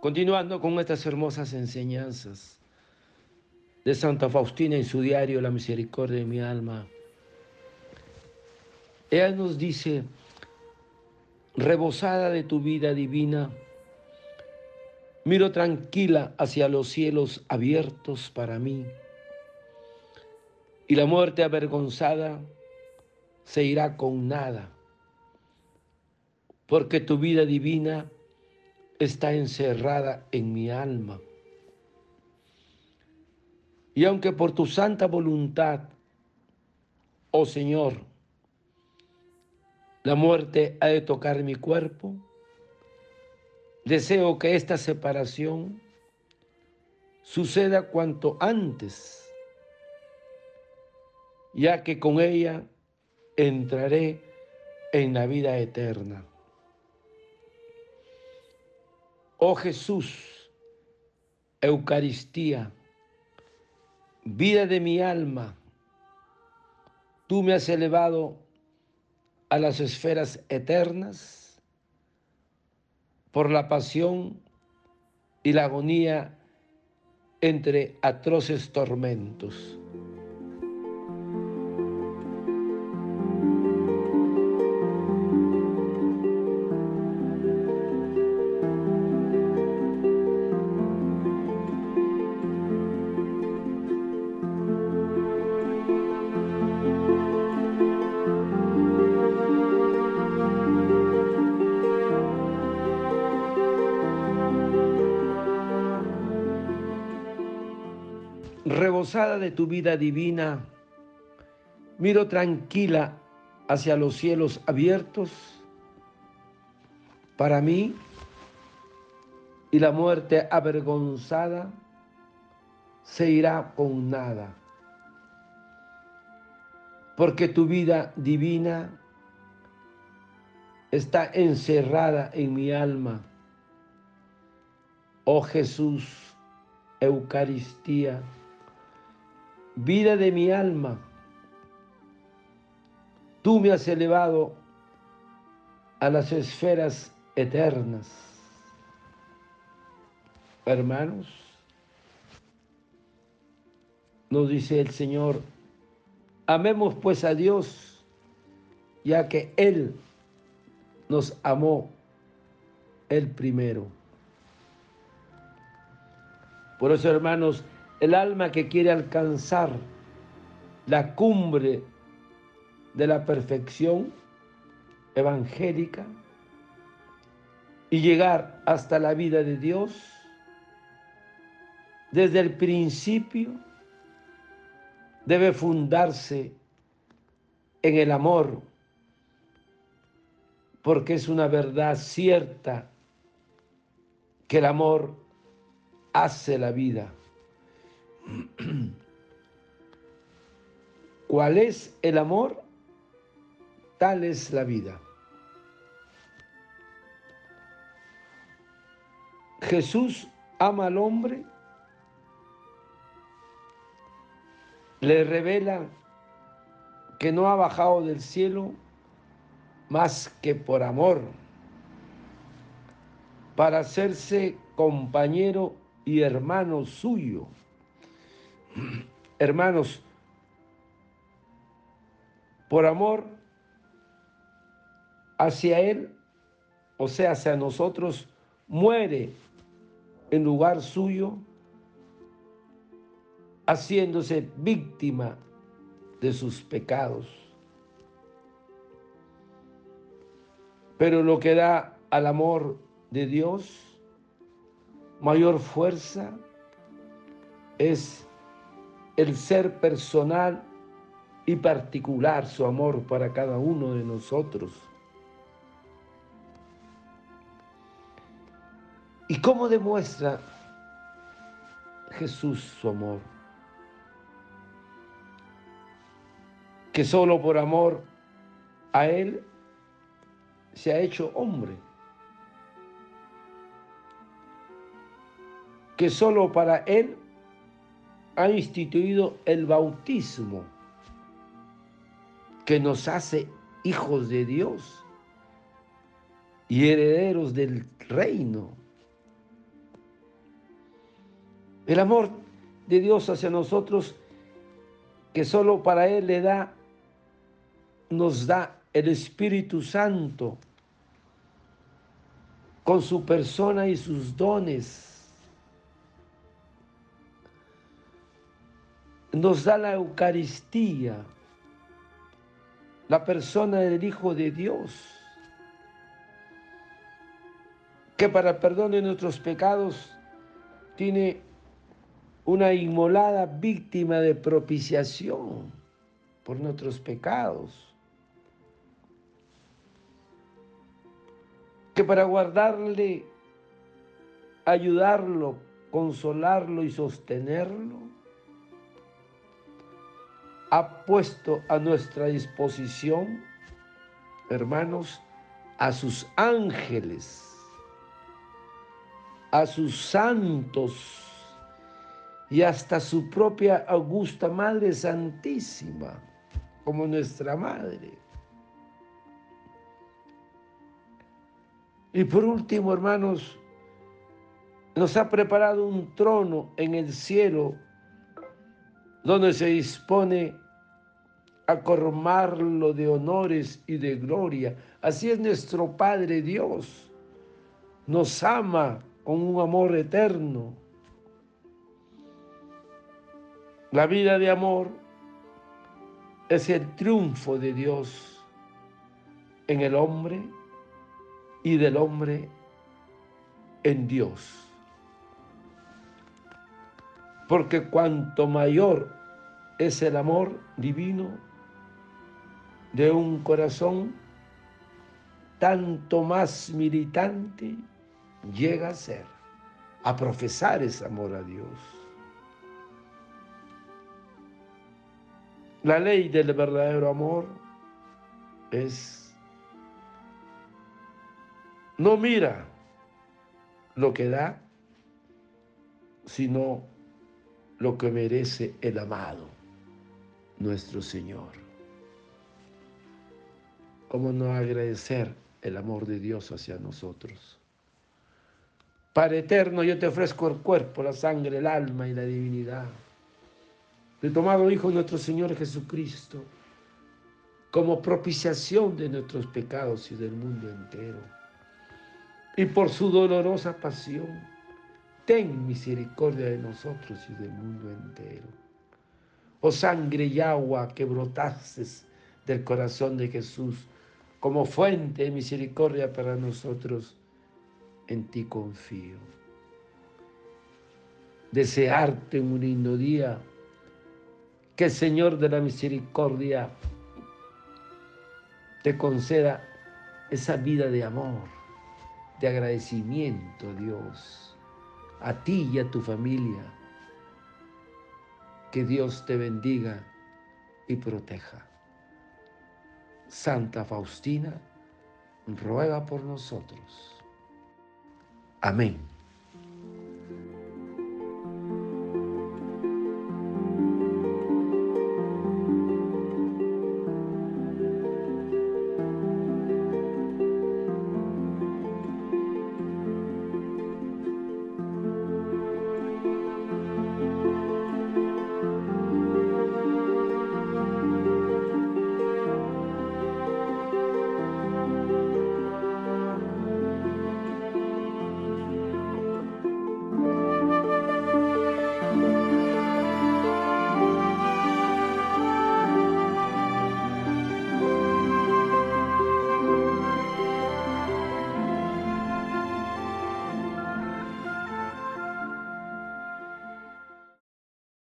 Continuando con estas hermosas enseñanzas de Santa Faustina en su diario La misericordia de mi alma, ella nos dice, rebosada de tu vida divina, miro tranquila hacia los cielos abiertos para mí, y la muerte avergonzada se irá con nada, porque tu vida divina está encerrada en mi alma. Y aunque por tu santa voluntad, oh Señor, la muerte ha de tocar mi cuerpo, deseo que esta separación suceda cuanto antes, ya que con ella entraré en la vida eterna. Oh Jesús, Eucaristía, vida de mi alma, tú me has elevado a las esferas eternas por la pasión y la agonía entre atroces tormentos. De tu vida divina, miro tranquila hacia los cielos abiertos para mí y la muerte avergonzada se irá con nada. Porque tu vida divina está encerrada en mi alma. Oh Jesús, Eucaristía vida de mi alma, tú me has elevado a las esferas eternas. Hermanos, nos dice el Señor, amemos pues a Dios, ya que Él nos amó el primero. Por eso, hermanos, el alma que quiere alcanzar la cumbre de la perfección evangélica y llegar hasta la vida de Dios, desde el principio debe fundarse en el amor, porque es una verdad cierta que el amor hace la vida. ¿Cuál es el amor? Tal es la vida. Jesús ama al hombre, le revela que no ha bajado del cielo más que por amor, para hacerse compañero y hermano suyo. Hermanos, por amor hacia Él, o sea, hacia nosotros, muere en lugar suyo, haciéndose víctima de sus pecados. Pero lo que da al amor de Dios mayor fuerza es el ser personal y particular su amor para cada uno de nosotros. ¿Y cómo demuestra Jesús su amor? Que solo por amor a Él se ha hecho hombre. Que solo para Él ha instituido el bautismo que nos hace hijos de Dios y herederos del reino. El amor de Dios hacia nosotros, que solo para Él le da, nos da el Espíritu Santo con su persona y sus dones. Nos da la Eucaristía, la persona del Hijo de Dios, que para perdón de nuestros pecados tiene una inmolada víctima de propiciación por nuestros pecados. Que para guardarle, ayudarlo, consolarlo y sostenerlo, ha puesto a nuestra disposición, hermanos, a sus ángeles, a sus santos, y hasta su propia augusta Madre Santísima, como nuestra Madre. Y por último, hermanos, nos ha preparado un trono en el cielo donde se dispone a coromarlo de honores y de gloria. Así es nuestro Padre Dios. Nos ama con un amor eterno La vida de amor es el triunfo de Dios en el hombre y del hombre en Dios. Porque cuanto mayor es el amor divino de un corazón, tanto más militante llega a ser, a profesar ese amor a Dios. La ley del verdadero amor es, no mira lo que da, sino lo que merece el amado, nuestro Señor. ¿Cómo no agradecer el amor de Dios hacia nosotros? Padre eterno, yo te ofrezco el cuerpo, la sangre, el alma y la divinidad de tomado Hijo nuestro Señor Jesucristo como propiciación de nuestros pecados y del mundo entero. Y por su dolorosa pasión, ten misericordia de nosotros y del mundo entero. Oh sangre y agua que brotases del corazón de Jesús como fuente de misericordia para nosotros, en ti confío. Desearte un lindo día que el Señor de la Misericordia te conceda esa vida de amor, de agradecimiento, Dios, a ti y a tu familia. Que Dios te bendiga y proteja. Santa Faustina, ruega por nosotros. Amén.